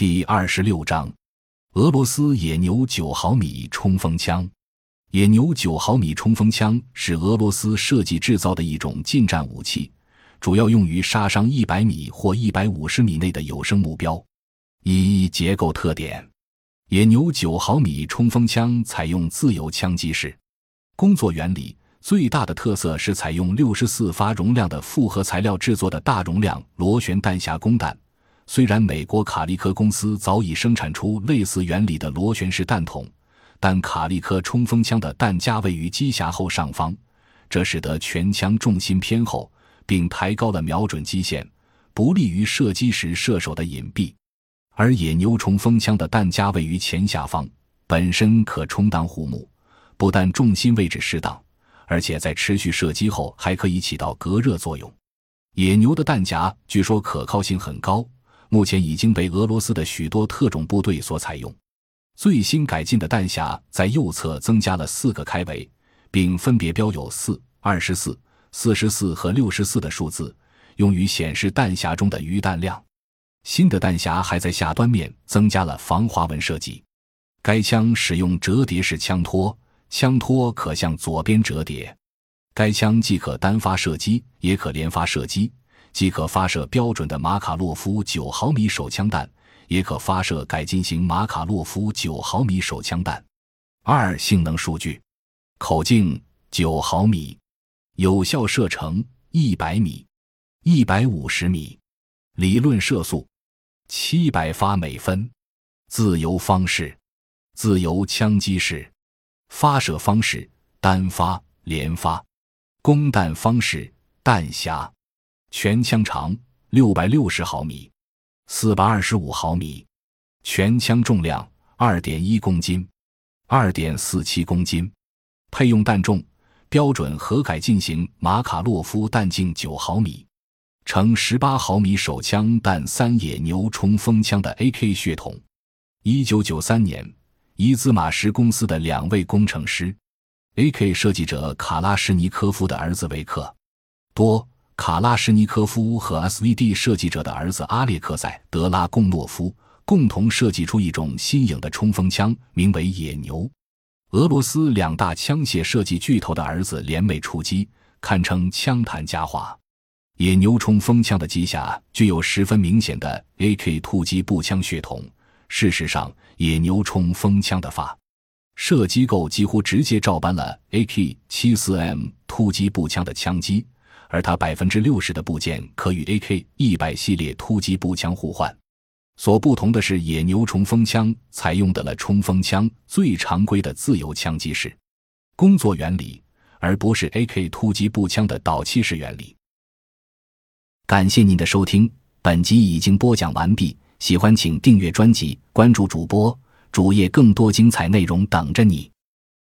第二十六章，俄罗斯野牛九毫米冲锋枪。野牛九毫米冲锋枪是俄罗斯设计制造的一种近战武器，主要用于杀伤一百米或一百五十米内的有生目标。一结构特点：野牛九毫米冲锋枪采用自由枪击式。工作原理最大的特色是采用六十四发容量的复合材料制作的大容量螺旋弹匣供弹。虽然美国卡利科公司早已生产出类似原理的螺旋式弹筒。但卡利科冲锋枪的弹夹位于机匣后上方，这使得全枪重心偏后，并抬高了瞄准基线，不利于射击时射手的隐蔽。而野牛冲锋枪的弹夹位于前下方，本身可充当护目，不但重心位置适当，而且在持续射击后还可以起到隔热作用。野牛的弹夹据说可靠性很高，目前已经被俄罗斯的许多特种部队所采用。最新改进的弹匣在右侧增加了四个开围，并分别标有四、二十四、四十四和六十四的数字，用于显示弹匣中的余弹量。新的弹匣还在下端面增加了防滑纹设计。该枪使用折叠式枪托，枪托可向左边折叠。该枪既可单发射击，也可连发射击，即可发射标准的马卡洛夫九毫米手枪弹。也可发射改进型马卡洛夫九毫米手枪弹。二、性能数据：口径九毫米，有效射程一百米、一百五十米，理论射速七百发每分。自由方式：自由枪击式。发射方式：单发、连发。供弹方式：弹匣。全枪长六百六十毫米。四百二十五毫米，全枪重量二点一公斤，二点四七公斤。配用弹重标准核改进型马卡洛夫弹径九毫米，乘十八毫米手枪弹三野牛冲锋枪的 AK 血统。一九九三年，伊兹马什公司的两位工程师，AK 设计者卡拉什尼科夫的儿子维克多。卡拉什尼科夫和 SVD 设计者的儿子阿列克塞·德拉贡诺夫共同设计出一种新颖的冲锋枪，名为“野牛”。俄罗斯两大枪械设计巨头的儿子联袂出击，堪称枪坛佳话。野牛冲锋枪的机下具有十分明显的 AK 突击步枪血统。事实上，野牛冲锋枪的发射机构几乎直接照搬了 AK-74M 突击步枪的枪机。而它百分之六十的部件可与 AK 一百系列突击步枪互换，所不同的是，野牛冲锋枪采用的了冲锋枪最常规的自由枪击式工作原理，而不是 AK 突击步枪的导气式原理。感谢您的收听，本集已经播讲完毕。喜欢请订阅专辑，关注主播主页，更多精彩内容等着你。